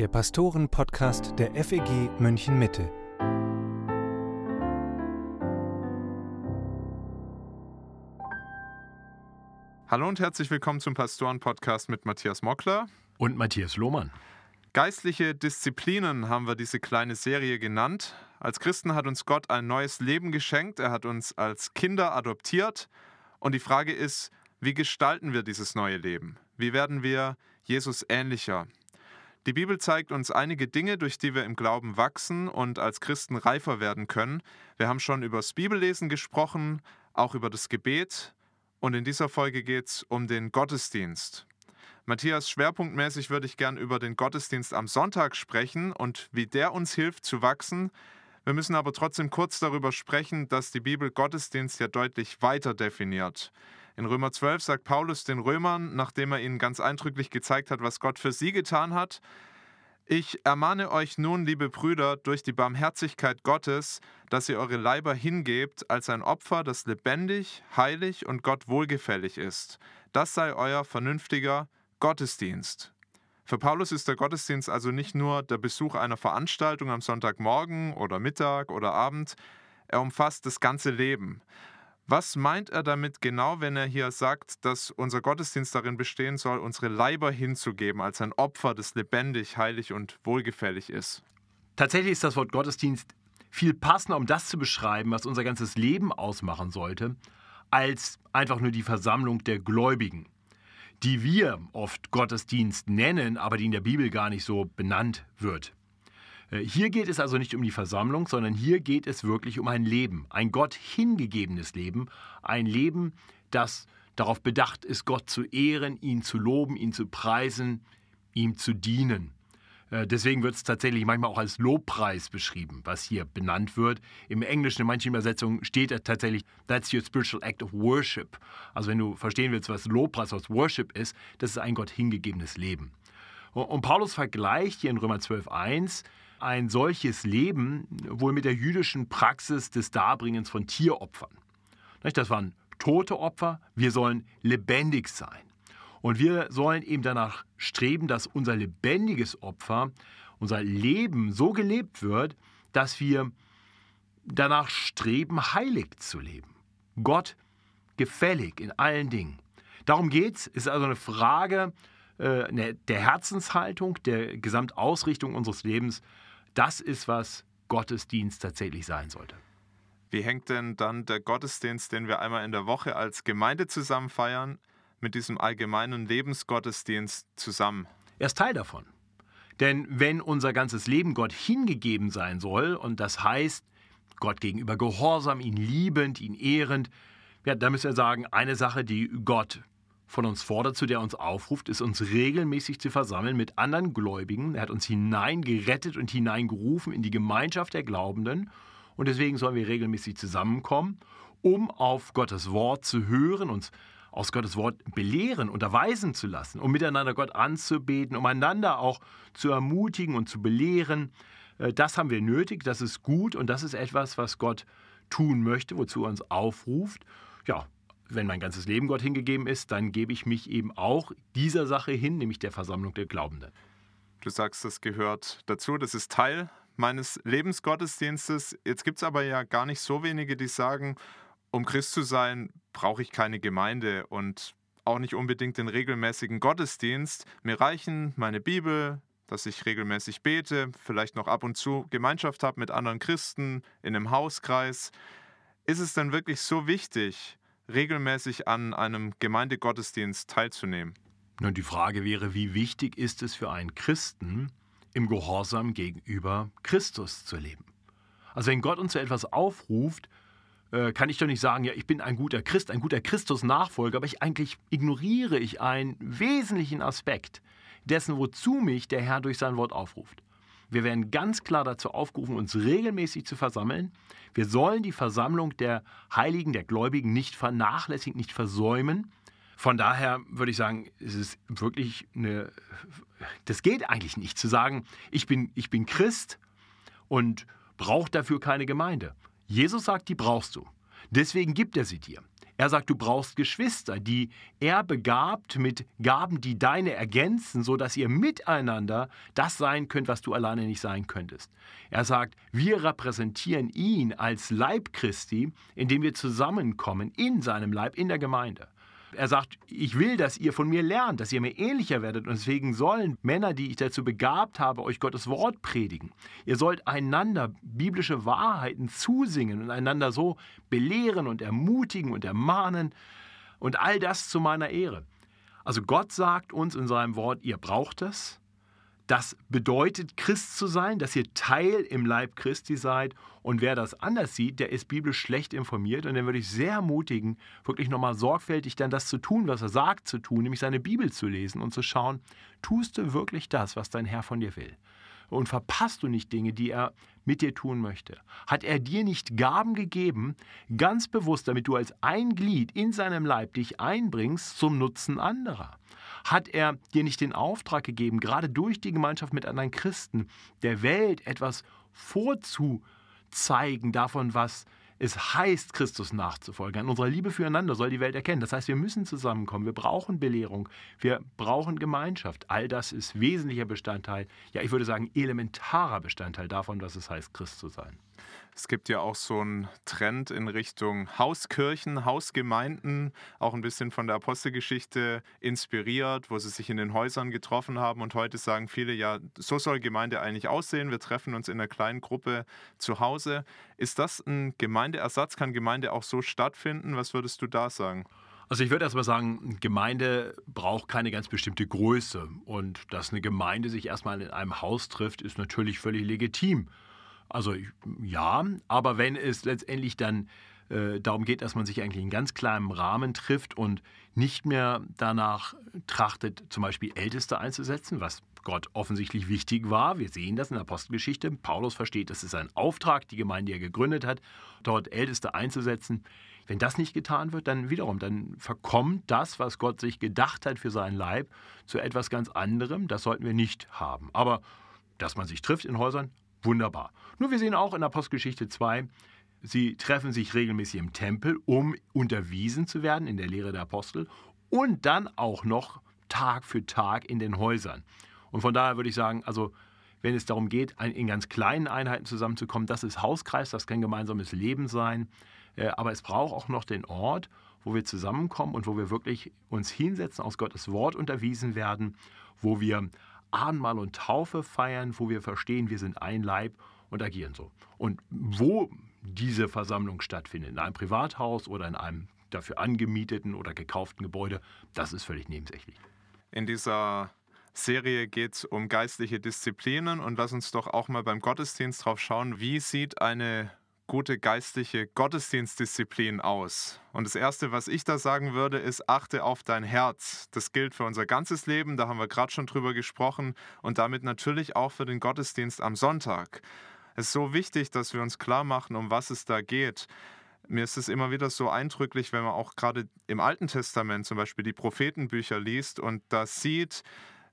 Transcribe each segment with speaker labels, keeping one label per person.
Speaker 1: der Pastoren-Podcast der FEG München Mitte.
Speaker 2: Hallo und herzlich willkommen zum Pastoren-Podcast mit Matthias Mockler
Speaker 3: und Matthias Lohmann.
Speaker 2: Geistliche Disziplinen haben wir diese kleine Serie genannt. Als Christen hat uns Gott ein neues Leben geschenkt. Er hat uns als Kinder adoptiert. Und die Frage ist, wie gestalten wir dieses neue Leben? Wie werden wir Jesus ähnlicher? Die Bibel zeigt uns einige Dinge, durch die wir im Glauben wachsen und als Christen reifer werden können. Wir haben schon über das Bibellesen gesprochen, auch über das Gebet. Und in dieser Folge geht es um den Gottesdienst. Matthias, schwerpunktmäßig würde ich gern über den Gottesdienst am Sonntag sprechen und wie der uns hilft zu wachsen. Wir müssen aber trotzdem kurz darüber sprechen, dass die Bibel Gottesdienst ja deutlich weiter definiert. In Römer 12 sagt Paulus den Römern, nachdem er ihnen ganz eindrücklich gezeigt hat, was Gott für sie getan hat, ich ermahne euch nun, liebe Brüder, durch die Barmherzigkeit Gottes, dass ihr eure Leiber hingebt als ein Opfer, das lebendig, heilig und Gott wohlgefällig ist. Das sei euer vernünftiger Gottesdienst. Für Paulus ist der Gottesdienst also nicht nur der Besuch einer Veranstaltung am Sonntagmorgen oder Mittag oder Abend, er umfasst das ganze Leben. Was meint er damit genau, wenn er hier sagt, dass unser Gottesdienst darin bestehen soll, unsere Leiber hinzugeben als ein Opfer, das lebendig, heilig und wohlgefällig ist?
Speaker 3: Tatsächlich ist das Wort Gottesdienst viel passender, um das zu beschreiben, was unser ganzes Leben ausmachen sollte, als einfach nur die Versammlung der Gläubigen die wir oft Gottesdienst nennen, aber die in der Bibel gar nicht so benannt wird. Äh, hier geht es also nicht um die Versammlung, sondern hier geht es wirklich um ein Leben, ein Gott hingegebenes Leben, ein Leben, das darauf bedacht ist, Gott zu ehren, ihn zu loben, ihn zu preisen, ihm zu dienen. Äh, deswegen wird es tatsächlich manchmal auch als Lobpreis beschrieben, was hier benannt wird. Im Englischen, in manchen Übersetzungen steht tatsächlich, that's your spiritual act of worship. Also wenn du verstehen willst, was Lobpreis, was Worship ist, das ist ein Gott hingegebenes Leben. Und Paulus vergleicht hier in Römer 12.1 ein solches Leben wohl mit der jüdischen Praxis des Darbringens von Tieropfern. Das waren tote Opfer, wir sollen lebendig sein. Und wir sollen eben danach streben, dass unser lebendiges Opfer, unser Leben so gelebt wird, dass wir danach streben, heilig zu leben. Gott gefällig in allen Dingen. Darum geht es, ist also eine Frage äh, ne, der Herzenshaltung, der Gesamtausrichtung unseres Lebens. Das ist, was Gottesdienst tatsächlich sein sollte.
Speaker 2: Wie hängt denn dann der Gottesdienst, den wir einmal in der Woche als Gemeinde zusammen feiern, mit diesem allgemeinen Lebensgottesdienst zusammen?
Speaker 3: Er ist Teil davon. Denn wenn unser ganzes Leben Gott hingegeben sein soll, und das heißt, Gott gegenüber gehorsam, ihn liebend, ihn ehrend, ja, da müssen wir sagen, eine Sache, die Gott von uns fordert, zu der uns aufruft, ist uns regelmäßig zu versammeln mit anderen Gläubigen. Er hat uns hineingerettet und hineingerufen in die Gemeinschaft der Glaubenden. Und deswegen sollen wir regelmäßig zusammenkommen, um auf Gottes Wort zu hören, uns aus Gottes Wort belehren, unterweisen zu lassen, um miteinander Gott anzubeten, um einander auch zu ermutigen und zu belehren. Äh, das haben wir nötig, das ist gut und das ist etwas, was Gott tun möchte, wozu er uns aufruft. Ja, wenn mein ganzes Leben Gott hingegeben ist, dann gebe ich mich eben auch dieser Sache hin, nämlich der Versammlung der Glaubenden.
Speaker 2: Du sagst, das gehört dazu, das ist Teil meines Lebensgottesdienstes. Jetzt gibt es aber ja gar nicht so wenige, die sagen, um Christ zu sein, brauche ich keine Gemeinde und auch nicht unbedingt den regelmäßigen Gottesdienst. Mir reichen meine Bibel, dass ich regelmäßig bete, vielleicht noch ab und zu Gemeinschaft habe mit anderen Christen in einem Hauskreis. Ist es denn wirklich so wichtig, regelmäßig an einem Gemeindegottesdienst teilzunehmen?
Speaker 3: Nun, die Frage wäre, wie wichtig ist es für einen Christen, im Gehorsam gegenüber Christus zu leben? Also wenn Gott uns zu etwas aufruft, äh, kann ich doch nicht sagen, ja, ich bin ein guter Christ, ein guter Christus-Nachfolger, aber ich eigentlich ignoriere ich einen wesentlichen Aspekt dessen, wozu mich der Herr durch sein Wort aufruft. Wir werden ganz klar dazu aufgerufen, uns regelmäßig zu versammeln. Wir sollen die Versammlung der Heiligen, der Gläubigen nicht vernachlässigen, nicht versäumen. Von daher würde ich sagen, es ist wirklich eine, das geht eigentlich nicht zu sagen, ich bin, ich bin Christ und brauche dafür keine Gemeinde. Jesus sagt, die brauchst du. Deswegen gibt er sie dir. Er sagt, du brauchst Geschwister, die er begabt mit Gaben, die deine ergänzen, sodass ihr miteinander das sein könnt, was du alleine nicht sein könntest. Er sagt, wir repräsentieren ihn als Leib Christi, indem wir zusammenkommen in seinem Leib, in der Gemeinde. Er sagt, ich will, dass ihr von mir lernt, dass ihr mir ähnlicher werdet. Und deswegen sollen Männer, die ich dazu begabt habe, euch Gottes Wort predigen. Ihr sollt einander biblische Wahrheiten zusingen und einander so belehren und ermutigen und ermahnen. Und all das zu meiner Ehre. Also Gott sagt uns in seinem Wort, ihr braucht es. Das bedeutet, Christ zu sein, dass ihr Teil im Leib Christi seid. Und wer das anders sieht, der ist biblisch schlecht informiert. Und den würde ich sehr ermutigen, wirklich nochmal sorgfältig dann das zu tun, was er sagt zu tun, nämlich seine Bibel zu lesen und zu schauen, tust du wirklich das, was dein Herr von dir will? Und verpasst du nicht Dinge, die er mit dir tun möchte? Hat er dir nicht Gaben gegeben, ganz bewusst, damit du als ein Glied in seinem Leib dich einbringst zum Nutzen anderer? Hat er dir nicht den Auftrag gegeben, gerade durch die Gemeinschaft mit anderen Christen, der Welt etwas vorzuzeigen davon, was es heißt, Christus nachzufolgen. An unserer Liebe füreinander soll die Welt erkennen. Das heißt, wir müssen zusammenkommen. Wir brauchen Belehrung. Wir brauchen Gemeinschaft. All das ist wesentlicher Bestandteil, ja, ich würde sagen, elementarer Bestandteil davon, was es heißt, Christ zu sein.
Speaker 2: Es gibt ja auch so einen Trend in Richtung Hauskirchen, Hausgemeinden, auch ein bisschen von der Apostelgeschichte inspiriert, wo sie sich in den Häusern getroffen haben. Und heute sagen viele, ja, so soll Gemeinde eigentlich aussehen. Wir treffen uns in einer kleinen Gruppe zu Hause. Ist das ein Gemeindeersatz? Kann Gemeinde auch so stattfinden? Was würdest du da sagen?
Speaker 3: Also ich würde erstmal sagen, Gemeinde braucht keine ganz bestimmte Größe. Und dass eine Gemeinde sich erstmal in einem Haus trifft, ist natürlich völlig legitim. Also ja, aber wenn es letztendlich dann äh, darum geht, dass man sich eigentlich in ganz kleinem Rahmen trifft und nicht mehr danach trachtet, zum Beispiel Älteste einzusetzen, was Gott offensichtlich wichtig war. Wir sehen das in der Apostelgeschichte. Paulus versteht, das ist ein Auftrag, die Gemeinde, die er gegründet hat, dort Älteste einzusetzen. Wenn das nicht getan wird, dann wiederum, dann verkommt das, was Gott sich gedacht hat für seinen Leib, zu etwas ganz anderem. Das sollten wir nicht haben. Aber dass man sich trifft in Häusern, Wunderbar. Nur wir sehen auch in Apostelgeschichte 2, sie treffen sich regelmäßig im Tempel, um unterwiesen zu werden in der Lehre der Apostel und dann auch noch Tag für Tag in den Häusern. Und von daher würde ich sagen, also wenn es darum geht, in ganz kleinen Einheiten zusammenzukommen, das ist Hauskreis, das kann gemeinsames Leben sein. Äh, aber es braucht auch noch den Ort, wo wir zusammenkommen und wo wir wirklich uns hinsetzen, aus Gottes Wort unterwiesen werden, wo wir Abendmahl und Taufe feiern, wo wir verstehen, wir sind ein Leib und agieren so. Und wo diese Versammlung stattfindet, in einem Privathaus oder in einem dafür angemieteten oder gekauften Gebäude, das ist völlig nebensächlich.
Speaker 2: In dieser Serie geht es um geistliche Disziplinen und lass uns doch auch mal beim Gottesdienst drauf schauen, wie sieht eine gute geistliche Gottesdienstdisziplin aus? Und das Erste, was ich da sagen würde, ist, achte auf dein Herz. Das gilt für unser ganzes Leben, da haben wir gerade schon drüber gesprochen, und damit natürlich auch für den Gottesdienst am Sonntag. Es ist so wichtig, dass wir uns klar machen, um was es da geht. Mir ist es immer wieder so eindrücklich, wenn man auch gerade im Alten Testament zum Beispiel die Prophetenbücher liest und da sieht,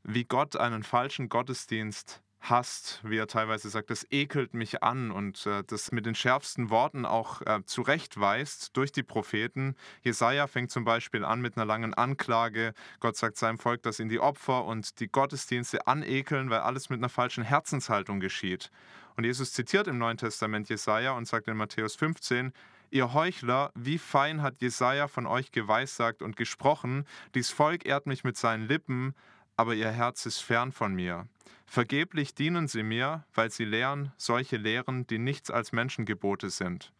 Speaker 2: wie Gott einen falschen Gottesdienst hasst, wie er teilweise sagt, das ekelt mich an und äh, das mit den schärfsten Worten auch äh, zurechtweist durch die Propheten. Jesaja fängt zum Beispiel an mit einer langen Anklage. Gott sagt seinem Volk, dass ihn die Opfer und die Gottesdienste anekeln, weil alles mit einer falschen Herzenshaltung geschieht. Und Jesus zitiert im Neuen Testament Jesaja und sagt in Matthäus 15, Ihr Heuchler, wie fein hat Jesaja von euch geweissagt und gesprochen, dies Volk ehrt mich mit seinen Lippen, aber ihr Herz ist fern von mir. Vergeblich dienen sie mir, weil sie lehren solche Lehren, die nichts als Menschengebote sind.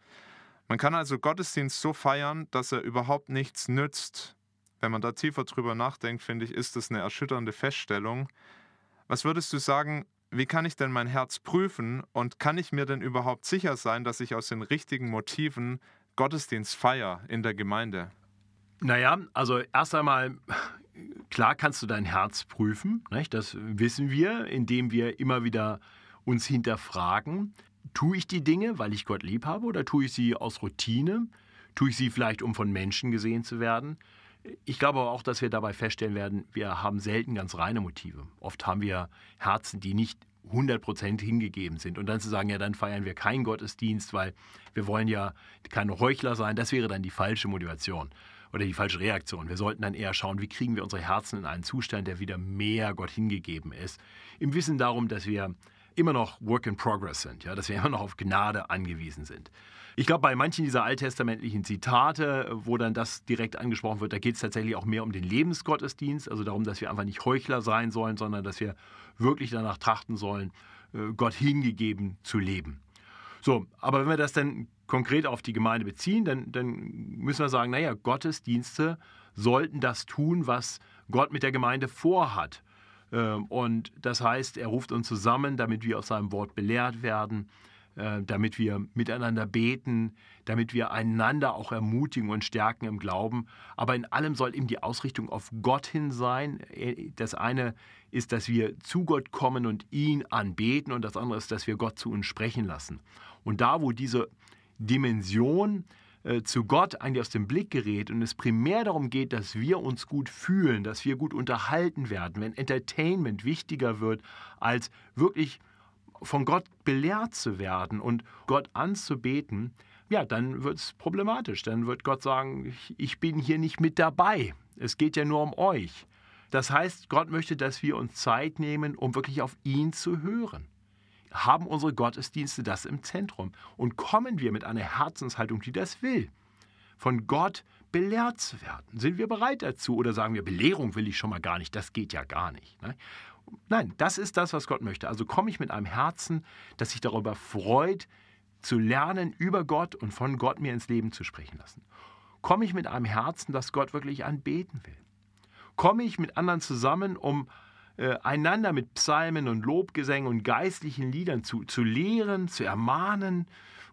Speaker 2: Man kann also Gottesdienst so feiern, dass er überhaupt nichts nützt. Wenn man da tiefer drüber nachdenkt, finde ich, ist das eine erschütternde Feststellung. Was würdest du sagen, wie kann ich denn mein Herz prüfen und kann ich mir denn überhaupt sicher sein, dass ich aus den richtigen Motiven Gottesdienst feiere in der Gemeinde?
Speaker 3: Naja, also erst einmal klar kannst du dein Herz prüfen, nicht? das wissen wir, indem wir immer wieder uns hinterfragen, tue ich die Dinge, weil ich Gott lieb habe oder tue ich sie aus Routine? Tue ich sie vielleicht, um von Menschen gesehen zu werden? Ich glaube aber auch, dass wir dabei feststellen werden, wir haben selten ganz reine Motive. Oft haben wir Herzen, die nicht 100% hingegeben sind. Und dann zu sagen, ja, dann feiern wir keinen Gottesdienst, weil wir wollen ja keine Heuchler sein, das wäre dann die falsche Motivation oder die falsche Reaktion. Wir sollten dann eher schauen, wie kriegen wir unsere Herzen in einen Zustand, der wieder mehr Gott hingegeben ist. Im Wissen darum, dass wir immer noch Work in Progress sind, ja, dass wir immer noch auf Gnade angewiesen sind. Ich glaube, bei manchen dieser alttestamentlichen Zitate, wo dann das direkt angesprochen wird, da geht es tatsächlich auch mehr um den Lebensgottesdienst, also darum, dass wir einfach nicht Heuchler sein sollen, sondern dass wir wirklich danach trachten sollen, äh, Gott hingegeben zu leben. So, aber wenn wir das dann konkret auf die Gemeinde beziehen, dann, dann müssen wir sagen, naja, Gottesdienste sollten das tun, was Gott mit der Gemeinde vorhat. Ähm, und das heißt, er ruft uns zusammen, damit wir aus seinem Wort belehrt werden, äh, damit wir miteinander beten, damit wir einander auch ermutigen und stärken im Glauben. Aber in allem soll eben die Ausrichtung auf Gott hin sein. Äh, das eine ist, dass wir zu Gott kommen und ihn anbeten und das andere ist, dass wir Gott zu uns sprechen lassen. Und da, wo diese Dimension äh, zu Gott eigentlich aus dem Blick gerät und es primär darum geht, dass wir uns gut fühlen, dass wir gut unterhalten werden, wenn Entertainment wichtiger wird als wirklich von Gott belehrt zu werden und Gott anzubeten, ja, dann wird es problematisch. Dann wird Gott sagen, ich bin hier nicht mit dabei. Es geht ja nur um euch. Das heißt, Gott möchte, dass wir uns Zeit nehmen, um wirklich auf ihn zu hören. Haben unsere Gottesdienste das im Zentrum und kommen wir mit einer Herzenshaltung, die das will, von Gott belehrt zu werden? Sind wir bereit dazu oder sagen wir, Belehrung will ich schon mal gar nicht, das geht ja gar nicht. Ne? Nein, das ist das, was Gott möchte. Also komme ich mit einem Herzen, das sich darüber freut, zu lernen über Gott und von Gott mir ins Leben zu sprechen lassen. Komme ich mit einem Herzen, das Gott wirklich anbeten will. Komme ich mit anderen zusammen, um äh, einander mit Psalmen und Lobgesängen und geistlichen Liedern zu, zu lehren, zu ermahnen,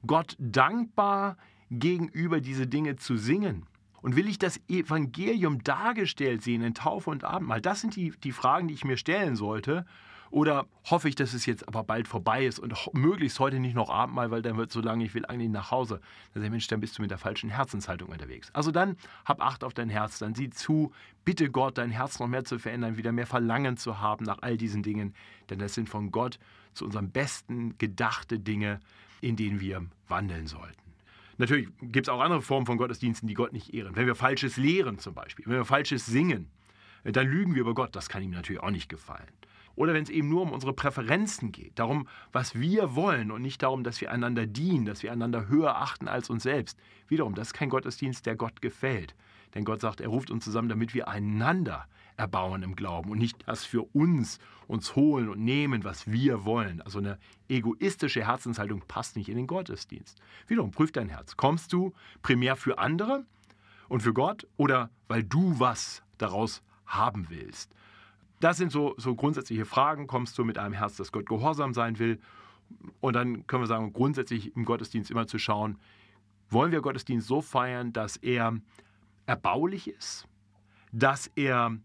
Speaker 3: Gott dankbar gegenüber diese Dinge zu singen. Und will ich das Evangelium dargestellt sehen in Taufe und Abendmahl? Das sind die, die Fragen, die ich mir stellen sollte. Oder hoffe ich, dass es jetzt aber bald vorbei ist und möglichst heute nicht noch Abendmahl, weil dann wird so lange, ich will eigentlich nach Hause. Dann sagt Mensch, dann bist du mit der falschen Herzenshaltung unterwegs. Also dann hab Acht auf dein Herz, dann sieh zu, bitte Gott, dein Herz noch mehr zu verändern, wieder mehr Verlangen zu haben nach all diesen Dingen. Denn das sind von Gott zu unserem Besten gedachte Dinge, in denen wir wandeln sollten. Natürlich gibt es auch andere Formen von Gottesdiensten, die Gott nicht ehren. Wenn wir Falsches lehren zum Beispiel, wenn wir Falsches singen, dann lügen wir über Gott. Das kann ihm natürlich auch nicht gefallen. Oder wenn es eben nur um unsere Präferenzen geht, darum, was wir wollen und nicht darum, dass wir einander dienen, dass wir einander höher achten als uns selbst. Wiederum, das ist kein Gottesdienst, der Gott gefällt. Denn Gott sagt, er ruft uns zusammen, damit wir einander erbauen im Glauben und nicht das für uns uns holen und nehmen, was wir wollen. Also eine egoistische Herzenshaltung passt nicht in den Gottesdienst. Wiederum, prüf dein Herz. Kommst du primär für andere und für Gott oder weil du was daraus haben willst? Das sind so, so grundsätzliche Fragen. Kommst du mit einem Herz, das Gott gehorsam sein will? Und dann können wir sagen, grundsätzlich im Gottesdienst immer zu schauen, wollen wir Gottesdienst so feiern, dass er erbaulich ist, dass er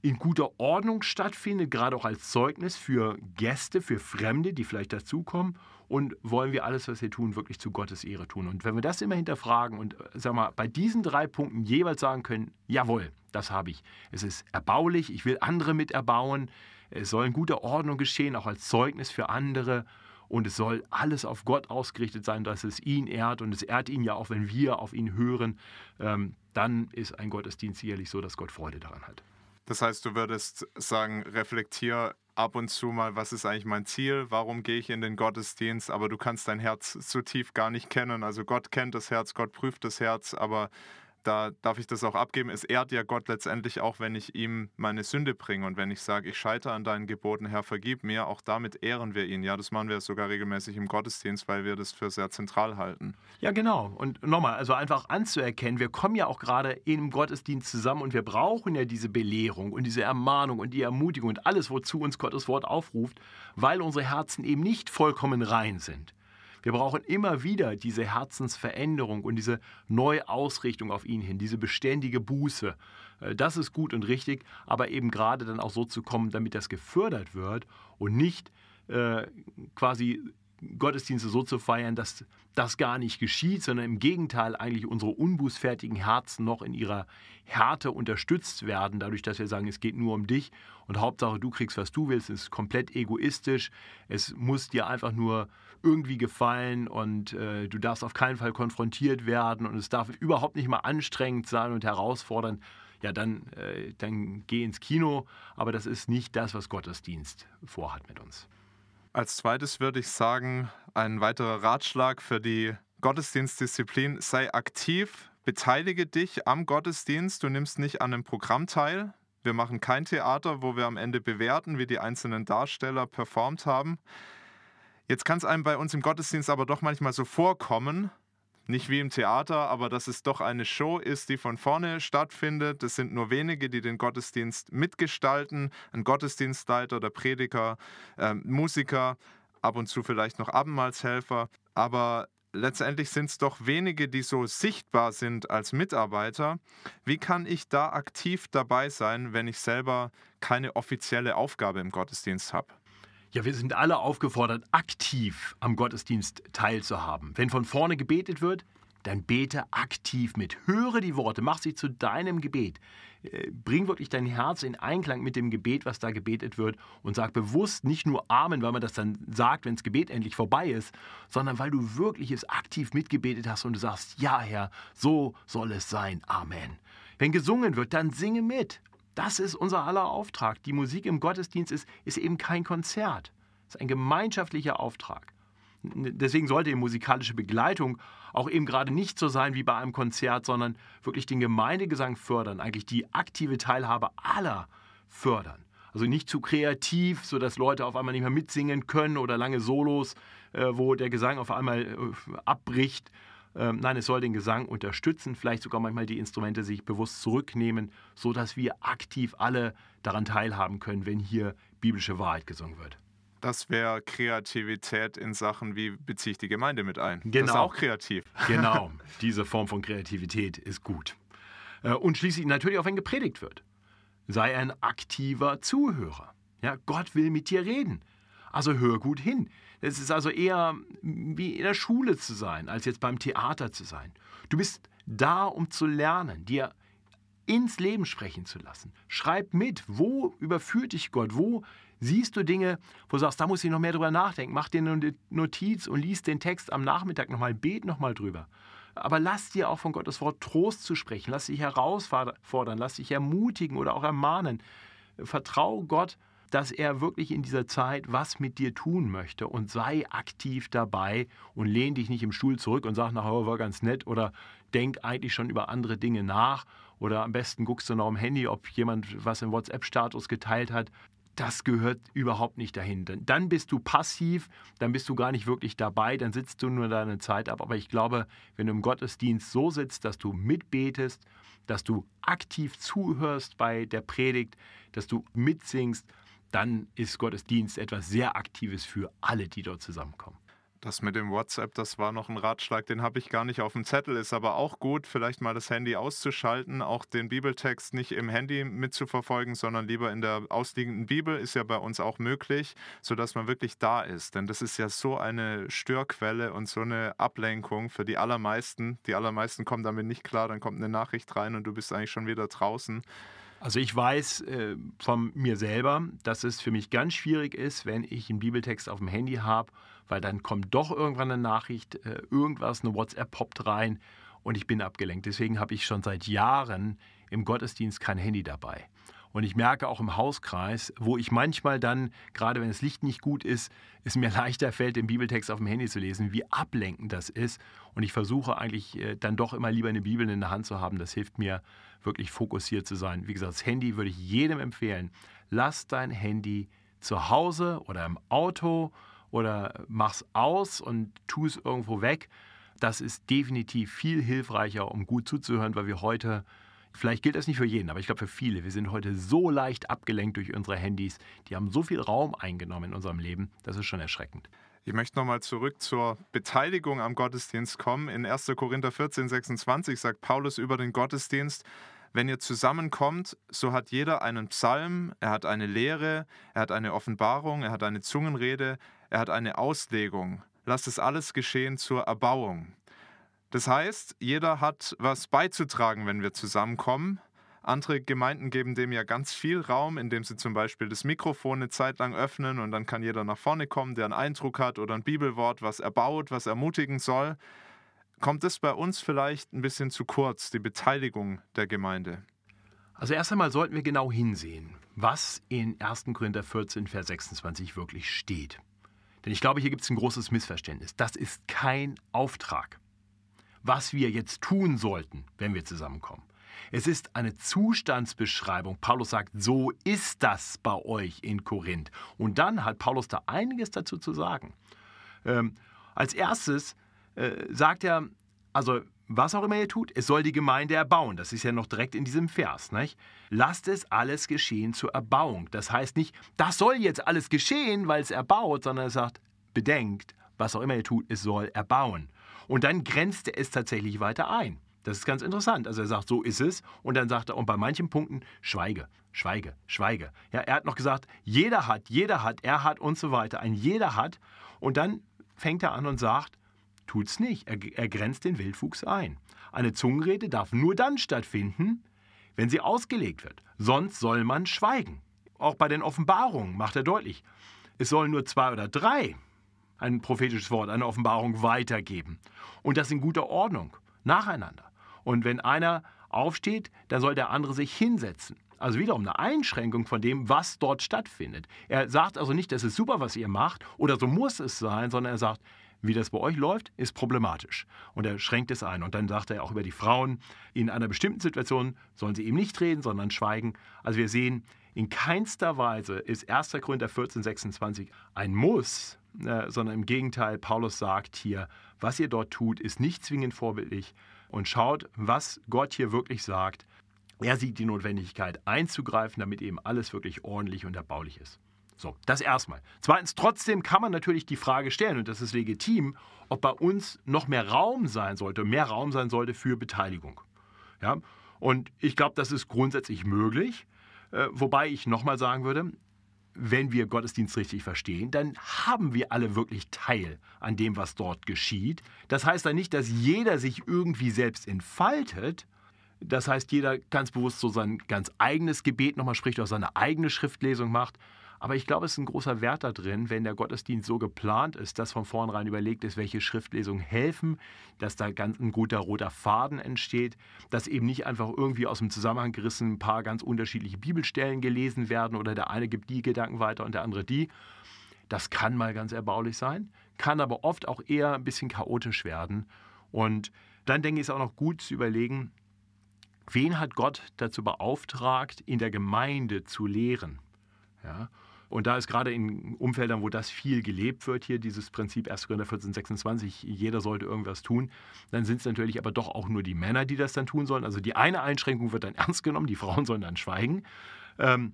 Speaker 3: in guter Ordnung stattfindet, gerade auch als Zeugnis für Gäste, für Fremde, die vielleicht dazukommen. Und wollen wir alles, was wir tun, wirklich zu Gottes Ehre tun? Und wenn wir das immer hinterfragen und äh, sag mal, bei diesen drei Punkten jeweils sagen können, jawohl, das habe ich. Es ist erbaulich, ich will andere mit erbauen. Es soll in guter Ordnung geschehen, auch als Zeugnis für andere. Und es soll alles auf Gott ausgerichtet sein, dass es ihn ehrt. Und es ehrt ihn ja auch, wenn wir auf ihn hören. Ähm, dann ist ein Gottesdienst sicherlich so, dass Gott Freude daran hat.
Speaker 2: Das heißt, du würdest sagen, reflektier ab und zu mal, was ist eigentlich mein Ziel, warum gehe ich in den Gottesdienst, aber du kannst dein Herz so tief gar nicht kennen. Also Gott kennt das Herz, Gott prüft das Herz, aber da darf ich das auch abgeben. Es ehrt ja Gott letztendlich auch, wenn ich ihm meine Sünde bringe und wenn ich sage, ich scheitere an deinen Geboten, Herr, vergib mir, auch damit ehren wir ihn. Ja, das machen wir sogar regelmäßig im Gottesdienst, weil wir das für sehr zentral halten.
Speaker 3: Ja, genau. Und nochmal, also einfach anzuerkennen, wir kommen ja auch gerade im Gottesdienst zusammen und wir brauchen ja diese Belehrung und diese Ermahnung und die Ermutigung und alles, wozu uns Gottes Wort aufruft, weil unsere Herzen eben nicht vollkommen rein sind. Wir brauchen immer wieder diese Herzensveränderung und diese Neuausrichtung auf ihn hin, diese beständige Buße. Äh, das ist gut und richtig, aber eben gerade dann auch so zu kommen, damit das gefördert wird und nicht äh, quasi Gottesdienste so zu feiern, dass das gar nicht geschieht, sondern im Gegenteil eigentlich unsere unbußfertigen Herzen noch in ihrer Härte unterstützt werden, dadurch, dass wir sagen, es geht nur um dich und Hauptsache du kriegst, was du willst, es ist komplett egoistisch, es muss dir einfach nur irgendwie gefallen und äh, du darfst auf keinen Fall konfrontiert werden und es darf überhaupt nicht mal anstrengend sein und herausfordern, ja, dann, äh, dann geh ins Kino, aber das ist nicht das, was Gottesdienst vorhat mit uns.
Speaker 2: Als zweites würde ich sagen, ein weiterer Ratschlag für die Gottesdienstdisziplin, sei aktiv, beteilige dich am Gottesdienst, du nimmst nicht an einem Programm teil. Wir machen kein Theater, wo wir am Ende bewerten, wie die einzelnen Darsteller performt haben. Jetzt kann es einem bei uns im Gottesdienst aber doch manchmal so vorkommen, nicht wie im Theater, aber dass es doch eine Show ist, die von vorne stattfindet. Es sind nur wenige, die den Gottesdienst mitgestalten. Ein Gottesdienstleiter, der Prediger, äh, Musiker, ab und zu vielleicht noch Abendmahlshelfer. Aber letztendlich sind es doch wenige, die so sichtbar sind als Mitarbeiter. Wie kann ich da aktiv dabei sein, wenn ich selber keine offizielle Aufgabe im Gottesdienst habe?
Speaker 3: Ja, wir sind alle aufgefordert, aktiv am Gottesdienst teilzuhaben. Wenn von vorne gebetet wird, dann bete aktiv mit. Höre die Worte, mach sie zu deinem Gebet. Äh, bring wirklich dein Herz in Einklang mit dem Gebet, was da gebetet wird und sag bewusst nicht nur Amen, weil man das dann sagt, wenn das Gebet endlich vorbei ist, sondern weil du wirklich es aktiv mitgebetet hast und du sagst, ja Herr, so soll es sein. Amen. Wenn gesungen wird, dann singe mit. Das ist unser aller Auftrag. Die Musik im Gottesdienst ist, ist eben kein Konzert. Es ist ein gemeinschaftlicher Auftrag. Deswegen sollte die musikalische Begleitung auch eben gerade nicht so sein wie bei einem Konzert, sondern wirklich den Gemeindegesang fördern, eigentlich die aktive Teilhabe aller fördern. Also nicht zu kreativ, sodass Leute auf einmal nicht mehr mitsingen können oder lange Solos, äh, wo der Gesang auf einmal äh, abbricht, nein, es soll den Gesang unterstützen, vielleicht sogar manchmal die Instrumente sich bewusst zurücknehmen, sodass wir aktiv alle daran teilhaben können, wenn hier biblische Wahrheit gesungen wird.
Speaker 2: Das wäre Kreativität in Sachen, wie beziehe ich die Gemeinde mit ein.
Speaker 3: Genau. Das
Speaker 2: ist auch kreativ.
Speaker 3: Genau, diese Form von Kreativität ist gut. Äh, und schließlich natürlich auch, wenn gepredigt wird. Sei ein aktiver Zuhörer. Ja, Gott will mit dir reden. Also hör gut hin. Es ist also eher wie in der Schule zu sein, als jetzt beim Theater zu sein. Du bist da, um zu lernen, dir ins Leben sprechen zu lassen. Schreib mit, wo überführt dich Gott, wo siehst du Dinge, wo du sagst, da muss ich noch mehr drüber nachdenken. Mach dir eine Notiz und liest den Text am Nachmittag nochmal, bet nochmal drüber. Aber lass dir auch von Gottes Wort Trost zu sprechen, lass dich herausfordern, lass dich ermutigen oder auch ermahnen. Vertrau Gott dass er wirklich in dieser Zeit was mit dir tun möchte und sei aktiv dabei und lehn dich nicht im Stuhl zurück und sag nachher, oh, war ganz nett oder denk eigentlich schon über andere Dinge nach oder am besten guckst du noch am Handy, ob jemand was im WhatsApp-Status geteilt hat. Das gehört überhaupt nicht dahin. Dann bist du passiv, dann bist du gar nicht wirklich dabei, dann sitzt du nur deine Zeit ab. Aber ich glaube, wenn du im Gottesdienst so sitzt, dass du mitbetest, dass du aktiv zuhörst bei der Predigt, dass du mitsingst, dann ist Gottesdienst etwas sehr Aktives für alle, die dort zusammenkommen.
Speaker 2: Das mit dem WhatsApp, das war noch ein Ratschlag, den habe ich gar nicht auf dem Zettel. Ist aber auch gut, vielleicht mal das Handy auszuschalten, auch den Bibeltext nicht im Handy mitzuverfolgen, sondern lieber in der ausliegenden Bibel, ist ja bei uns auch möglich, sodass man wirklich da ist. Denn das ist ja so eine Störquelle und so eine Ablenkung für die allermeisten. Die allermeisten kommen damit nicht klar, dann kommt eine Nachricht rein und du bist eigentlich schon wieder draußen.
Speaker 3: Also ich weiß äh, von mir selber, dass es für mich ganz schwierig ist, wenn ich einen Bibeltext auf dem Handy habe, weil dann kommt doch irgendwann eine Nachricht, äh, irgendwas, eine WhatsApp poppt rein und ich bin abgelenkt. Deswegen habe ich schon seit Jahren im Gottesdienst kein Handy dabei. Und ich merke auch im Hauskreis, wo ich manchmal dann, gerade wenn das Licht nicht gut ist, es mir leichter fällt, den Bibeltext auf dem Handy zu lesen, wie ablenkend das ist. Und ich versuche eigentlich äh, dann doch immer lieber eine Bibel in der Hand zu haben. Das hilft mir wirklich fokussiert zu sein. Wie gesagt, das Handy würde ich jedem empfehlen. Lass dein Handy zu Hause oder im Auto oder mach's aus und tu es irgendwo weg. Das ist definitiv viel hilfreicher, um gut zuzuhören, weil wir heute Vielleicht gilt das nicht für jeden, aber ich glaube für viele. Wir sind heute so leicht abgelenkt durch unsere Handys. Die haben so viel Raum eingenommen in unserem Leben. Das ist schon erschreckend.
Speaker 2: Ich möchte nochmal zurück zur Beteiligung am Gottesdienst kommen. In 1. Korinther 14, 26 sagt Paulus über den Gottesdienst, wenn ihr zusammenkommt, so hat jeder einen Psalm, er hat eine Lehre, er hat eine Offenbarung, er hat eine Zungenrede, er hat eine Auslegung. lasst es alles geschehen zur Erbauung. Das heißt, jeder hat was beizutragen, wenn wir zusammenkommen. Andere Gemeinden geben dem ja ganz viel Raum, indem sie zum Beispiel das Mikrofon eine Zeit lang öffnen und dann kann jeder nach vorne kommen, der einen Eindruck hat oder ein Bibelwort, was erbaut, was ermutigen soll. Kommt es bei uns vielleicht ein bisschen zu kurz, die Beteiligung der Gemeinde?
Speaker 3: Also erst einmal sollten wir genau hinsehen, was in 1. Korinther 14, Vers 26 wirklich steht. Denn ich glaube, hier gibt es ein großes Missverständnis. Das ist kein Auftrag, was wir jetzt tun sollten, wenn wir zusammenkommen. Es ist eine Zustandsbeschreibung. Paulus sagt, so ist das bei euch in Korinth. Und dann hat Paulus da einiges dazu zu sagen. Ähm, als erstes äh, sagt er, also was auch immer ihr tut, es soll die Gemeinde erbauen. Das ist ja noch direkt in diesem Vers. Nicht? Lasst es alles geschehen zur Erbauung. Das heißt nicht, das soll jetzt alles geschehen, weil es erbaut, sondern er sagt, bedenkt, was auch immer ihr tut, es soll erbauen. Und dann grenzt er es tatsächlich weiter ein. Das ist ganz interessant. Also er sagt, so ist es. Und dann sagt er, und bei manchen Punkten, schweige, schweige, schweige. Ja, er hat noch gesagt, jeder hat, jeder hat, er hat und so weiter. Ein jeder hat. Und dann fängt er an und sagt, tut's nicht. Er, er grenzt den Wildwuchs ein. Eine Zungenrede darf nur dann stattfinden, wenn sie ausgelegt wird. Sonst soll man schweigen. Auch bei den Offenbarungen macht er deutlich, es sollen nur zwei oder drei ein prophetisches Wort, eine Offenbarung weitergeben. Und das in guter Ordnung, nacheinander. Und wenn einer aufsteht, dann soll der andere sich hinsetzen. Also wiederum eine Einschränkung von dem, was dort stattfindet. Er sagt also nicht, das ist super, was ihr macht oder so muss es sein, sondern er sagt, wie das bei euch läuft, ist problematisch. Und er schränkt es ein. Und dann sagt er auch über die Frauen, in einer bestimmten Situation sollen sie eben nicht reden, sondern schweigen. Also wir sehen, in keinster Weise ist 1. Korinther 14, 26 ein Muss, äh, sondern im Gegenteil, Paulus sagt hier, was ihr dort tut, ist nicht zwingend vorbildlich, und schaut, was Gott hier wirklich sagt. Er sieht die Notwendigkeit einzugreifen, damit eben alles wirklich ordentlich und erbaulich ist. So, das erstmal. Zweitens, trotzdem kann man natürlich die Frage stellen, und das ist legitim, ob bei uns noch mehr Raum sein sollte, mehr Raum sein sollte für Beteiligung. Ja? Und ich glaube, das ist grundsätzlich möglich. Äh, wobei ich nochmal sagen würde, wenn wir Gottesdienst richtig verstehen, dann haben wir alle wirklich Teil an dem, was dort geschieht. Das heißt dann nicht, dass jeder sich irgendwie selbst entfaltet. Das heißt, jeder ganz bewusst so sein ganz eigenes Gebet nochmal spricht oder seine eigene Schriftlesung macht. Aber ich glaube, es ist ein großer Wert da drin, wenn der Gottesdienst so geplant ist, dass von vornherein überlegt ist, welche Schriftlesungen helfen, dass da ganz ein guter roter Faden entsteht, dass eben nicht einfach irgendwie aus dem Zusammenhang gerissen ein paar ganz unterschiedliche Bibelstellen gelesen werden oder der eine gibt die Gedanken weiter und der andere die. Das kann mal ganz erbaulich sein, kann aber oft auch eher ein bisschen chaotisch werden. Und dann denke ich, ist auch noch gut zu überlegen, wen hat Gott dazu beauftragt, in der Gemeinde zu lehren? Ja? Und da ist gerade in Umfeldern, wo das viel gelebt wird, hier dieses Prinzip 1. Korinther 14, 26, jeder sollte irgendwas tun, dann sind es natürlich aber doch auch nur die Männer, die das dann tun sollen. Also die eine Einschränkung wird dann ernst genommen, die Frauen sollen dann schweigen. Ähm,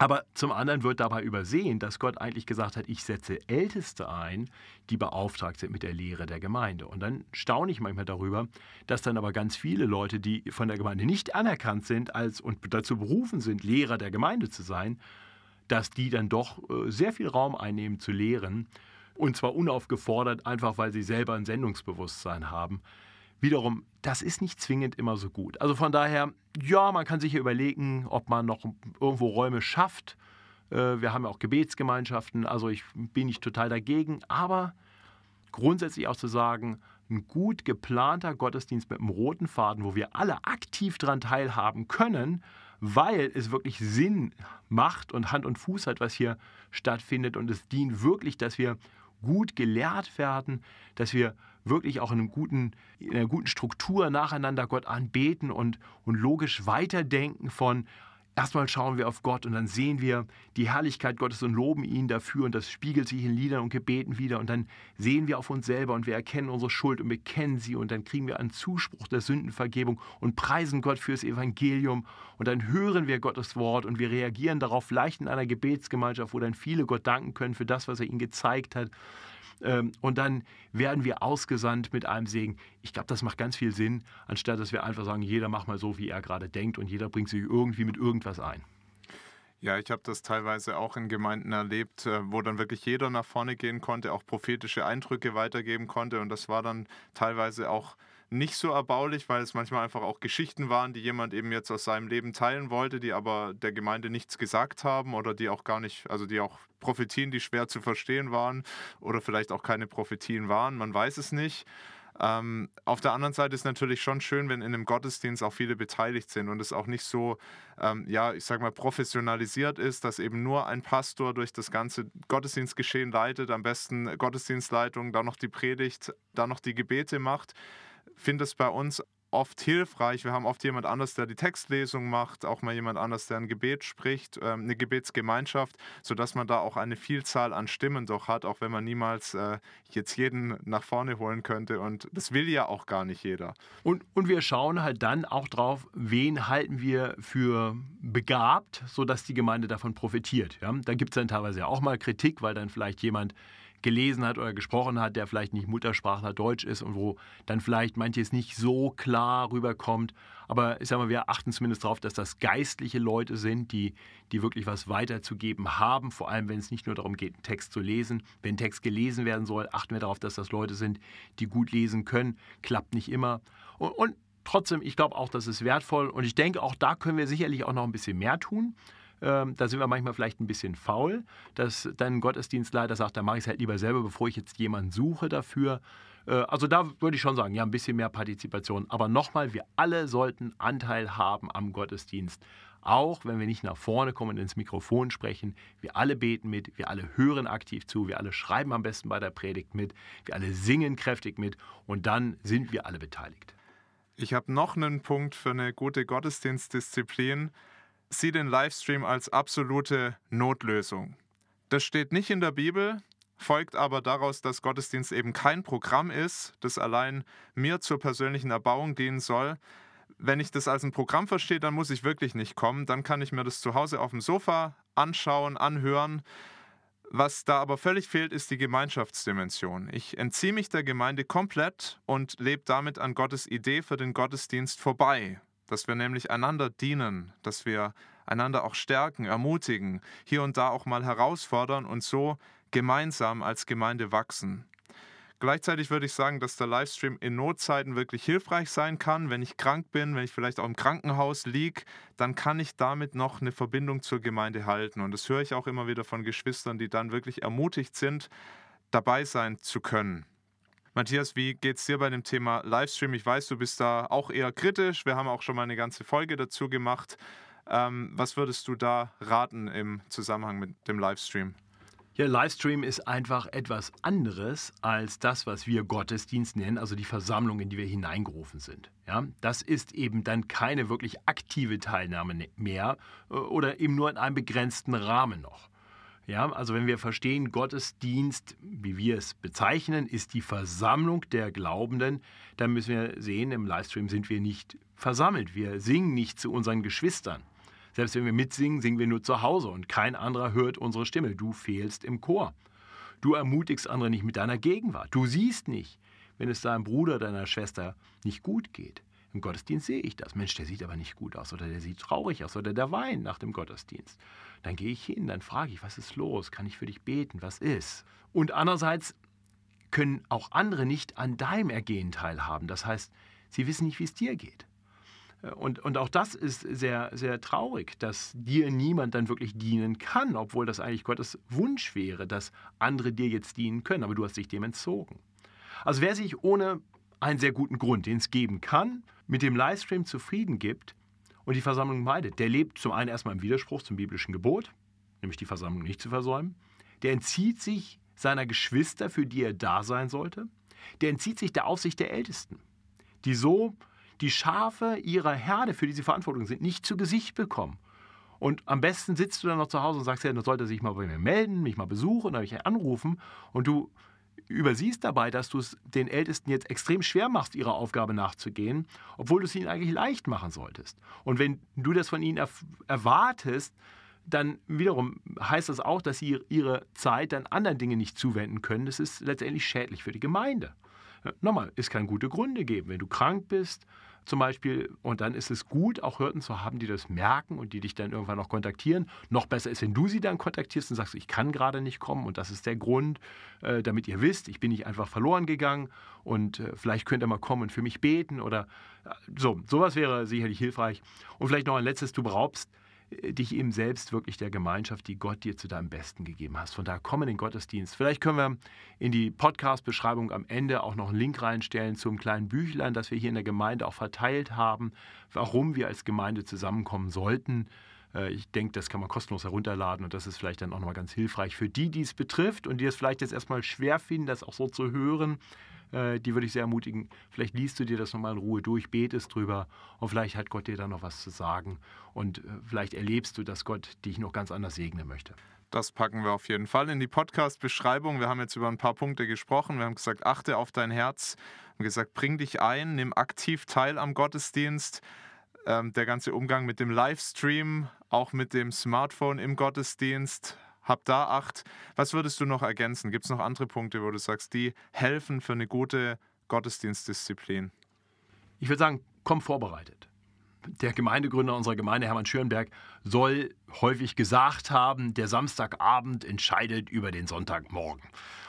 Speaker 3: aber zum anderen wird dabei übersehen, dass Gott eigentlich gesagt hat, ich setze Älteste ein, die beauftragt sind mit der Lehre der Gemeinde. Und dann staune ich manchmal darüber, dass dann aber ganz viele Leute, die von der Gemeinde nicht anerkannt sind als und dazu berufen sind, Lehrer der Gemeinde zu sein, dass die dann doch äh, sehr viel Raum einnehmen zu lehren. Und zwar unaufgefordert, einfach weil sie selber ein Sendungsbewusstsein haben. Wiederum, das ist nicht zwingend immer so gut. Also von daher, ja, man kann sich überlegen, ob man noch irgendwo Räume schafft. Äh, wir haben ja auch Gebetsgemeinschaften, also ich bin nicht total dagegen, aber grundsätzlich auch zu sagen, ein gut geplanter Gottesdienst mit einem roten Faden, wo wir alle aktiv daran teilhaben können, weil es wirklich Sinn macht und Hand und Fuß hat, was hier stattfindet. Und es dient wirklich, dass wir gut gelehrt werden, dass wir wirklich auch in, guten, in einer guten Struktur nacheinander Gott anbeten und, und logisch weiterdenken von, Erstmal schauen wir auf Gott und dann sehen wir die Herrlichkeit Gottes und loben ihn dafür und das spiegelt sich in Liedern und Gebeten wieder und dann sehen wir auf uns selber und wir erkennen unsere Schuld und bekennen sie und dann kriegen wir einen Zuspruch der Sündenvergebung und preisen Gott fürs Evangelium und dann hören wir Gottes Wort und wir reagieren darauf vielleicht in einer Gebetsgemeinschaft, wo dann viele Gott danken können für das, was er ihnen gezeigt hat und dann werden wir ausgesandt mit einem Segen. Ich glaube, das macht ganz viel Sinn, anstatt dass wir einfach sagen, jeder macht mal so, wie er gerade denkt und jeder bringt sich irgendwie mit irgendwas ein.
Speaker 2: Ja, ich habe das teilweise auch in Gemeinden erlebt, äh, wo dann wirklich jeder nach vorne gehen konnte, auch prophetische Eindrücke weitergeben konnte. Und das war dann teilweise auch nicht so erbaulich, weil es manchmal einfach auch Geschichten waren, die jemand eben jetzt aus seinem Leben teilen wollte, die aber der Gemeinde nichts gesagt haben oder die auch gar nicht, also die auch Prophetien, die schwer zu verstehen waren oder vielleicht auch keine Prophetien waren, man weiß es nicht. Ähm, auf der anderen Seite ist natürlich schon schön, wenn in einem Gottesdienst auch viele beteiligt sind und es auch nicht so, ähm, ja, ich sag mal, professionalisiert ist, dass eben nur ein Pastor durch das ganze Gottesdienstgeschehen leitet, am besten Gottesdienstleitung, dann noch die Predigt, dann noch die Gebete macht. Finde es bei uns oft hilfreich. Wir haben oft jemand anders, der die Textlesung macht, auch mal jemand anders, der ein Gebet spricht, ähm, eine Gebetsgemeinschaft, sodass man da auch eine Vielzahl an Stimmen doch hat, auch wenn man niemals äh, jetzt jeden nach vorne holen könnte. Und das will ja auch gar nicht jeder.
Speaker 3: Und, und wir schauen halt dann auch drauf, wen halten wir für begabt, sodass die Gemeinde davon profitiert. Ja? Da gibt es dann teilweise auch mal Kritik, weil dann vielleicht jemand gelesen hat oder gesprochen hat, der vielleicht nicht Muttersprachler Deutsch ist und wo dann vielleicht manches nicht so klar rüberkommt. Aber ich sage mal, wir achten zumindest darauf, dass das geistliche Leute sind, die, die wirklich was weiterzugeben haben, vor allem wenn es nicht nur darum geht, einen Text zu lesen. Wenn ein Text gelesen werden soll, achten wir darauf, dass das Leute sind, die gut lesen können. Klappt nicht immer. Und, und trotzdem, ich glaube auch, das ist wertvoll und ich denke, auch da können wir sicherlich auch noch ein bisschen mehr tun. Ähm, da sind wir manchmal vielleicht ein bisschen faul, dass dann Gottesdienstleiter sagt, da mache ich es halt lieber selber, bevor ich jetzt jemanden suche dafür. Äh, also da würde ich schon sagen, ja, ein bisschen mehr Partizipation. Aber nochmal, wir alle sollten Anteil haben am Gottesdienst. Auch wenn wir nicht nach vorne kommen und ins Mikrofon sprechen, wir alle beten mit, wir alle hören aktiv zu, wir alle schreiben am besten bei der Predigt mit, wir alle singen kräftig mit und dann sind wir alle beteiligt.
Speaker 2: Ich habe noch einen Punkt für eine gute Gottesdienstdisziplin sie den Livestream als absolute Notlösung. Das steht nicht in der Bibel, folgt aber daraus, dass Gottesdienst eben kein Programm ist, das allein mir zur persönlichen Erbauung dienen soll. Wenn ich das als ein Programm verstehe, dann muss ich wirklich nicht kommen. Dann kann ich mir das zu Hause auf dem Sofa anschauen, anhören. Was da aber völlig fehlt, ist die Gemeinschaftsdimension. Ich entziehe mich der Gemeinde komplett und lebe damit an Gottes Idee für den Gottesdienst vorbei dass wir nämlich einander dienen, dass wir einander auch stärken, ermutigen, hier und da auch mal herausfordern und so gemeinsam als Gemeinde wachsen. Gleichzeitig würde ich sagen, dass der Livestream in Notzeiten wirklich hilfreich sein kann. Wenn ich krank bin, wenn ich vielleicht auch im Krankenhaus liege, dann kann ich damit noch eine Verbindung zur Gemeinde halten. Und das höre ich auch immer wieder von Geschwistern, die dann wirklich ermutigt sind, dabei sein zu können. Matthias, wie geht es dir bei dem Thema Livestream? Ich weiß, du bist da auch eher kritisch. Wir haben auch schon mal eine ganze Folge dazu gemacht. Ähm, was würdest du da raten im Zusammenhang mit dem Livestream?
Speaker 3: Ja, Livestream ist einfach etwas anderes als das, was wir Gottesdienst nennen, also die Versammlung, in die wir hineingerufen sind. Ja, das ist eben dann keine wirklich aktive Teilnahme mehr äh, oder eben nur in einem begrenzten Rahmen noch. Ja, also wenn wir verstehen, Gottesdienst, wie wir es bezeichnen, ist die Versammlung der Glaubenden, dann müssen wir sehen, im Livestream sind wir nicht versammelt. Wir singen nicht zu unseren Geschwistern. Selbst wenn wir mitsingen, singen wir nur zu Hause und kein anderer hört unsere Stimme. Du fehlst im Chor. Du ermutigst andere nicht mit deiner Gegenwart. Du siehst nicht, wenn es deinem Bruder, deiner Schwester nicht gut geht. Im Gottesdienst sehe ich das. Mensch, der sieht aber nicht gut aus oder der sieht traurig aus oder der weint nach dem Gottesdienst. Dann gehe ich hin, dann frage ich, was ist los? Kann ich für dich beten? Was ist? Und andererseits können auch andere nicht an deinem Ergehen teilhaben. Das heißt, sie wissen nicht, wie es dir geht. Und, und auch das ist sehr, sehr traurig, dass dir niemand dann wirklich dienen kann, obwohl das eigentlich Gottes Wunsch wäre, dass andere dir jetzt dienen können, aber du hast dich dem entzogen. Also wer sich ohne einen sehr guten Grund, den es geben kann, mit dem Livestream zufrieden gibt und die Versammlung meidet, der lebt zum einen erstmal im Widerspruch zum biblischen Gebot, nämlich die Versammlung nicht zu versäumen. Der entzieht sich seiner Geschwister, für die er da sein sollte. Der entzieht sich der Aufsicht der Ältesten, die so die Schafe ihrer Herde, für die sie Verantwortung sind, nicht zu Gesicht bekommen. Und am besten sitzt du dann noch zu Hause und sagst, ja, dann sollte er sich mal bei mir melden, mich mal besuchen oder mich anrufen. Und du übersiehst dabei, dass du es den Ältesten jetzt extrem schwer machst, ihrer Aufgabe nachzugehen, obwohl du es ihnen eigentlich leicht machen solltest. Und wenn du das von ihnen erwartest, dann wiederum heißt das auch, dass sie ihre Zeit dann anderen Dingen nicht zuwenden können. Das ist letztendlich schädlich für die Gemeinde. Nochmal, es kann gute Gründe geben. Wenn du krank bist, zum Beispiel. Und dann ist es gut, auch Hirten zu haben, die das merken und die dich dann irgendwann noch kontaktieren. Noch besser ist, wenn du sie dann kontaktierst und sagst, ich kann gerade nicht kommen und das ist der Grund, äh, damit ihr wisst, ich bin nicht einfach verloren gegangen und äh, vielleicht könnt ihr mal kommen und für mich beten oder äh, so. Sowas wäre sicherlich hilfreich. Und vielleicht noch ein letztes, du beraubst dich eben selbst wirklich der Gemeinschaft, die Gott dir zu deinem Besten gegeben hast. Von daher komm in den Gottesdienst. Vielleicht können wir in die Podcast-Beschreibung am Ende auch noch einen Link reinstellen zum kleinen Büchlein, das wir hier in der Gemeinde auch verteilt haben, warum wir als Gemeinde zusammenkommen sollten. Äh, ich denke, das kann man kostenlos herunterladen und das ist vielleicht dann auch nochmal ganz hilfreich für die, die es betrifft und die es vielleicht jetzt erstmal schwer finden, das auch so zu hören äh, die würde ich sehr ermutigen. Vielleicht liest du dir das nochmal in Ruhe durch, betest drüber und vielleicht hat Gott dir da noch was zu sagen und äh, vielleicht erlebst du, dass Gott dich noch ganz anders segnen möchte.
Speaker 2: Das packen wir auf jeden Fall in die Podcast-Beschreibung. Wir haben jetzt über ein paar Punkte gesprochen. Wir haben gesagt, achte auf dein Herz. Wir haben gesagt, bring dich ein, nimm aktiv teil am Gottesdienst. Ähm, der ganze Umgang mit dem Livestream, auch mit dem Smartphone im Gottesdienst, hab da Acht. Was würdest du noch ergänzen? Gibt es noch andere Punkte, wo du sagst, die helfen für eine gute Gottesdienstdisziplin?
Speaker 3: Ich würde sagen, komm vorbereitet. Der Gemeindegründer unserer Gemeinde, Hermann Schönberg, soll häufig gesagt haben, der Samstagabend entscheidet über den Sonntagmorgen.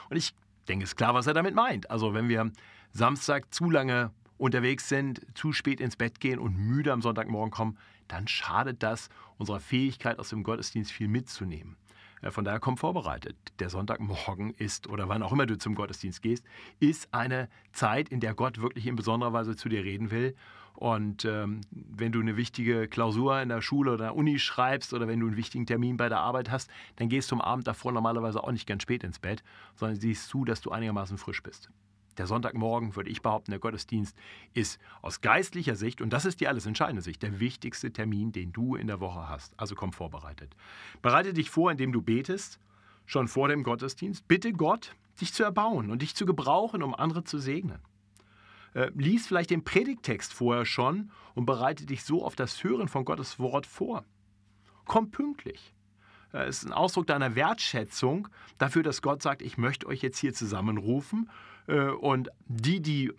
Speaker 3: Und ich denke, es ist klar, was er damit meint. Also wenn wir Samstag zu lange unterwegs sind, zu spät ins Bett gehen und müde am Sonntagmorgen kommen, dann schadet das unserer Fähigkeit, aus dem Gottesdienst viel mitzunehmen. Äh, von daher komm vorbereitet. Der Sonntagmorgen ist, oder wann auch immer du zum Gottesdienst gehst, ist eine Zeit, in der Gott wirklich in besonderer Weise zu dir reden will. Und ähm, wenn du eine wichtige Klausur in der Schule oder der Uni schreibst oder wenn du einen wichtigen Termin bei der Arbeit hast, dann gehst du am Abend davor normalerweise auch nicht ganz spät ins Bett, sondern siehst zu, dass du einigermaßen frisch bist. Der Sonntagmorgen, würde ich behaupten, der Gottesdienst ist aus geistlicher Sicht, und das ist die alles entscheidende Sicht, der wichtigste Termin, den du in der Woche hast. Also komm vorbereitet. Bereite dich vor, indem du betest, schon vor dem Gottesdienst. Bitte Gott, dich zu erbauen und dich zu gebrauchen, um andere zu segnen. Äh, lies vielleicht den Predigtext vorher schon und bereite dich so auf das Hören von Gottes Wort vor. Komm pünktlich. Äh, es ist ein Ausdruck deiner Wertschätzung dafür, dass Gott sagt, ich möchte euch jetzt hier zusammenrufen und die, die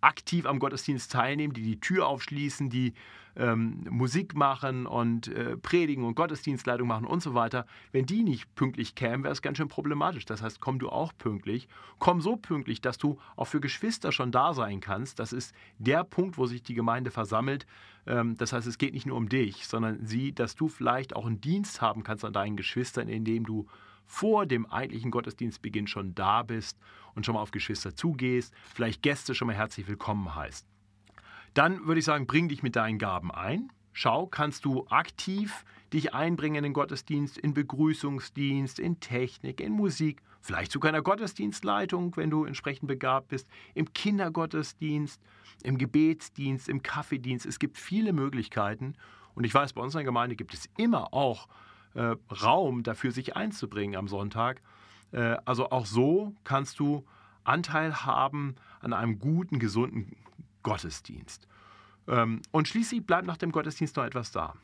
Speaker 3: aktiv am Gottesdienst teilnehmen, die die Tür aufschließen, die ähm, Musik machen und äh, predigen und Gottesdienstleitung machen und so weiter, wenn die nicht pünktlich kämen, wäre es ganz schön problematisch. Das heißt, komm du auch pünktlich. Komm so pünktlich, dass du auch für Geschwister schon da sein kannst. Das ist der Punkt, wo sich die Gemeinde versammelt. Ähm, das heißt, es geht nicht nur um dich, sondern sieh, dass du vielleicht auch einen Dienst haben kannst an deinen Geschwistern, indem du vor dem eigentlichen Gottesdienstbeginn schon da bist und schon mal auf Geschwister zugehst, vielleicht Gäste schon mal herzlich willkommen heißt. Dann würde ich sagen, bring dich mit deinen Gaben ein. Schau, kannst du aktiv dich einbringen in den Gottesdienst, in Begrüßungsdienst, in Technik, in Musik, vielleicht in der Gottesdienstleitung, wenn du entsprechend begabt bist, im Kindergottesdienst, im Gebetsdienst, im Kaffeedienst. Es gibt viele Möglichkeiten. Und ich weiß, bei unserer Gemeinde gibt es immer auch äh, Raum dafür, sich einzubringen am Sonntag. Äh, also auch so kannst du Anteil haben an einem guten, gesunden Gottesdienst. Ähm, und schließlich bleibt nach dem Gottesdienst noch etwas da,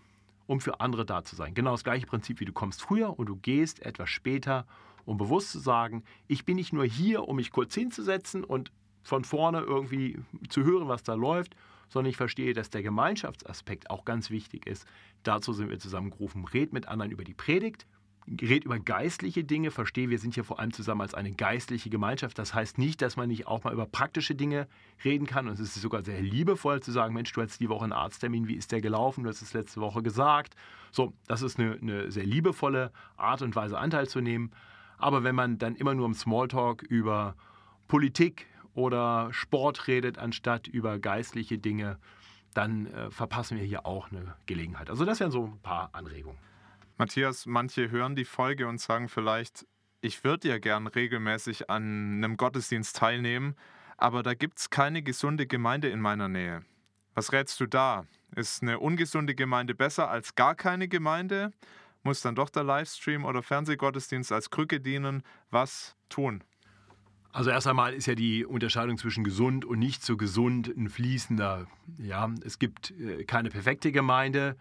Speaker 3: um für andere da zu sein. Genau das gleiche Prinzip wie du kommst früher und du gehst etwas später, um bewusst zu sagen, ich bin nicht nur hier, um mich kurz hinzusetzen und von vorne irgendwie zu hören, was da läuft, sondern ich verstehe, dass der Gemeinschaftsaspekt auch ganz wichtig ist. Dazu sind wir zusammengerufen. Red mit anderen über die Predigt, red über geistliche Dinge, verstehe, wir sind hier vor allem zusammen als eine geistliche Gemeinschaft. Das heißt nicht, dass man nicht auch mal über praktische Dinge reden kann. Und es ist sogar sehr liebevoll zu sagen, Mensch, du hattest die Woche einen Arzttermin, wie ist der gelaufen? Du hast es letzte Woche gesagt. So, das ist eine, eine sehr liebevolle Art und Weise, Anteil zu nehmen. Aber wenn man dann immer nur im Smalltalk über Politik, oder Sport redet, anstatt über geistliche Dinge, dann äh, verpassen wir hier auch eine Gelegenheit. Also das wären so ein paar Anregungen.
Speaker 2: Matthias, manche hören die Folge und sagen vielleicht, ich würde ja gern regelmäßig an einem Gottesdienst teilnehmen, aber da gibt es keine gesunde Gemeinde in meiner Nähe. Was rätst du da? Ist eine ungesunde Gemeinde besser als gar keine Gemeinde? Muss dann doch der Livestream oder Fernsehgottesdienst als Krücke dienen? Was tun?
Speaker 3: Also erst einmal ist ja die Unterscheidung zwischen gesund und nicht so gesund ein fließender. Ja, es gibt äh, keine perfekte Gemeinde.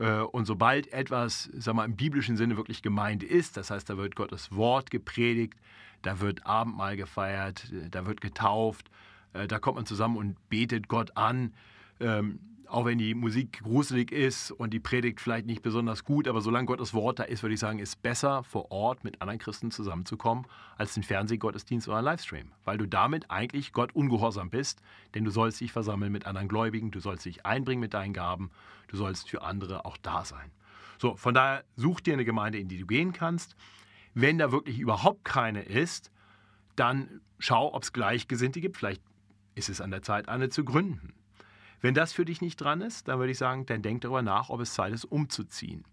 Speaker 3: Äh, und sobald etwas, sag mal, im biblischen Sinne wirklich Gemeinde ist, das heißt, da wird Gottes Wort gepredigt, da wird Abendmahl gefeiert, da wird getauft, äh, da kommt man zusammen und betet Gott an, Ähm, auch wenn die Musik gruselig ist und die Predigt vielleicht nicht besonders gut, aber solange Gottes Wort da ist, würde ich sagen, ist besser vor Ort mit anderen Christen zusammenzukommen, als den Fernsehgottesdienst oder Livestream. Weil du damit eigentlich Gott ungehorsam bist, denn du sollst dich versammeln mit anderen Gläubigen, du sollst dich einbringen mit deinen Gaben, du sollst für andere auch da sein. So, von daher such dir eine Gemeinde, in die du gehen kannst. Wenn da wirklich überhaupt keine ist, dann schau, ob es Gleichgesinnte gibt. Vielleicht ist es an der Zeit, eine zu gründen. Wenn das für dich nicht dran ist, dann würde ich sagen, dann denk darüber nach, ob es Zeit ist, umzuziehen.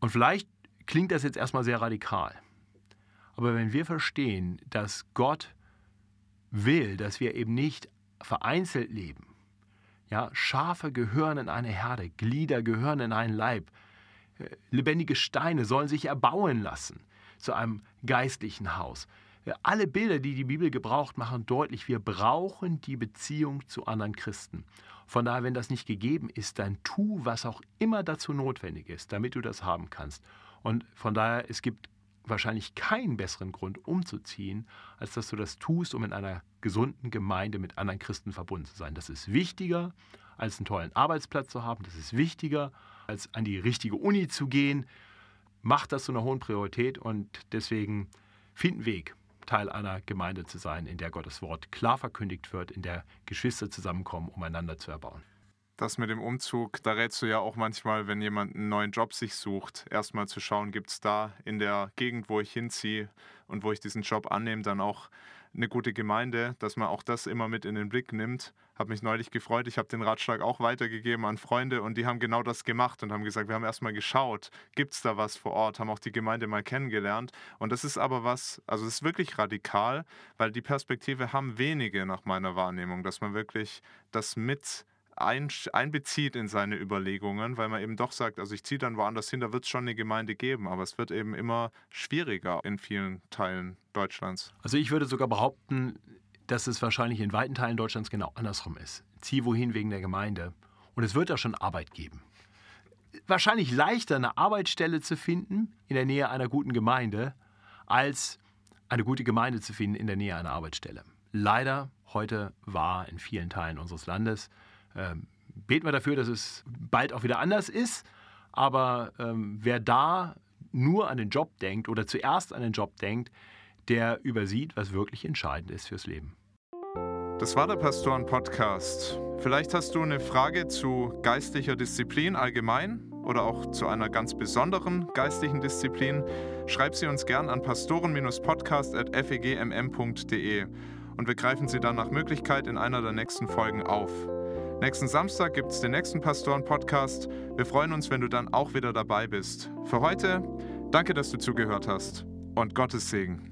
Speaker 3: Und vielleicht klingt das jetzt erstmal sehr radikal. Aber wenn wir verstehen, dass Gott will, dass wir eben nicht vereinzelt leben, ja, Schafe gehören in eine Herde, Glieder gehören in einen Leib, äh, lebendige Steine sollen sich erbauen lassen zu einem geistlichen Haus. Alle Bilder, die die Bibel gebraucht, machen deutlich, wir brauchen die Beziehung zu anderen Christen. Von daher, wenn das nicht gegeben ist, dann tu, was auch immer dazu notwendig ist, damit du das haben kannst. Und von daher, es gibt wahrscheinlich keinen besseren Grund umzuziehen, als dass du das tust, um in einer gesunden Gemeinde mit anderen Christen verbunden zu sein. Das ist wichtiger, als einen tollen Arbeitsplatz zu haben. Das ist wichtiger, als an die richtige Uni zu gehen. Mach das zu einer hohen Priorität und deswegen find einen Weg, Teil einer Gemeinde zu sein, in der Gottes Wort klar verkündigt wird, in der Geschwister zusammenkommen, um einander zu erbauen.
Speaker 2: Das mit dem Umzug, da rätst du ja auch manchmal, wenn jemand einen neuen Job sich sucht, erstmal zu schauen, gibt es da in der Gegend, wo ich hinziehe und wo ich diesen Job annehme, dann auch eine gute Gemeinde, dass man auch das immer mit in den Blick nimmt. Habe mich neulich gefreut. Ich habe den Ratschlag auch weitergegeben an Freunde und die haben genau das gemacht und haben gesagt, wir haben erstmal geschaut, gibt es da was vor Ort, haben auch die Gemeinde mal kennengelernt. Und das ist aber was, also es ist wirklich radikal, weil die Perspektive haben wenige nach meiner Wahrnehmung, dass man wirklich das mit einbezieht in seine Überlegungen, weil man eben doch sagt, also ich ziehe dann woanders hin, da wird es schon eine Gemeinde geben, aber es wird eben immer schwieriger in vielen Teilen Deutschlands.
Speaker 3: Also ich würde sogar behaupten, dass es wahrscheinlich in weiten Teilen Deutschlands genau andersrum ist. Zieh wohin wegen der Gemeinde und es wird da schon Arbeit geben. Wahrscheinlich leichter eine Arbeitsstelle zu finden in der Nähe einer guten Gemeinde, als eine gute Gemeinde zu finden in der Nähe einer Arbeitsstelle. Leider heute war in vielen Teilen unseres Landes ähm, beten wir dafür, dass es bald auch wieder anders ist. Aber ähm, wer da nur an den Job denkt oder zuerst an den Job denkt, der übersieht, was wirklich entscheidend ist fürs Leben.
Speaker 2: Das war der Pastoren-Podcast. Vielleicht hast du eine Frage zu geistlicher Disziplin allgemein oder auch zu einer ganz besonderen geistlichen Disziplin. Schreib sie uns gern an pastoren-podcast.fegmm.de und wir greifen sie dann nach Möglichkeit in einer der nächsten Folgen auf. Nächsten Samstag gibt es den nächsten Pastoren-Podcast. Wir freuen uns, wenn du dann auch wieder dabei bist. Für heute, danke, dass du zugehört hast und Gottes Segen.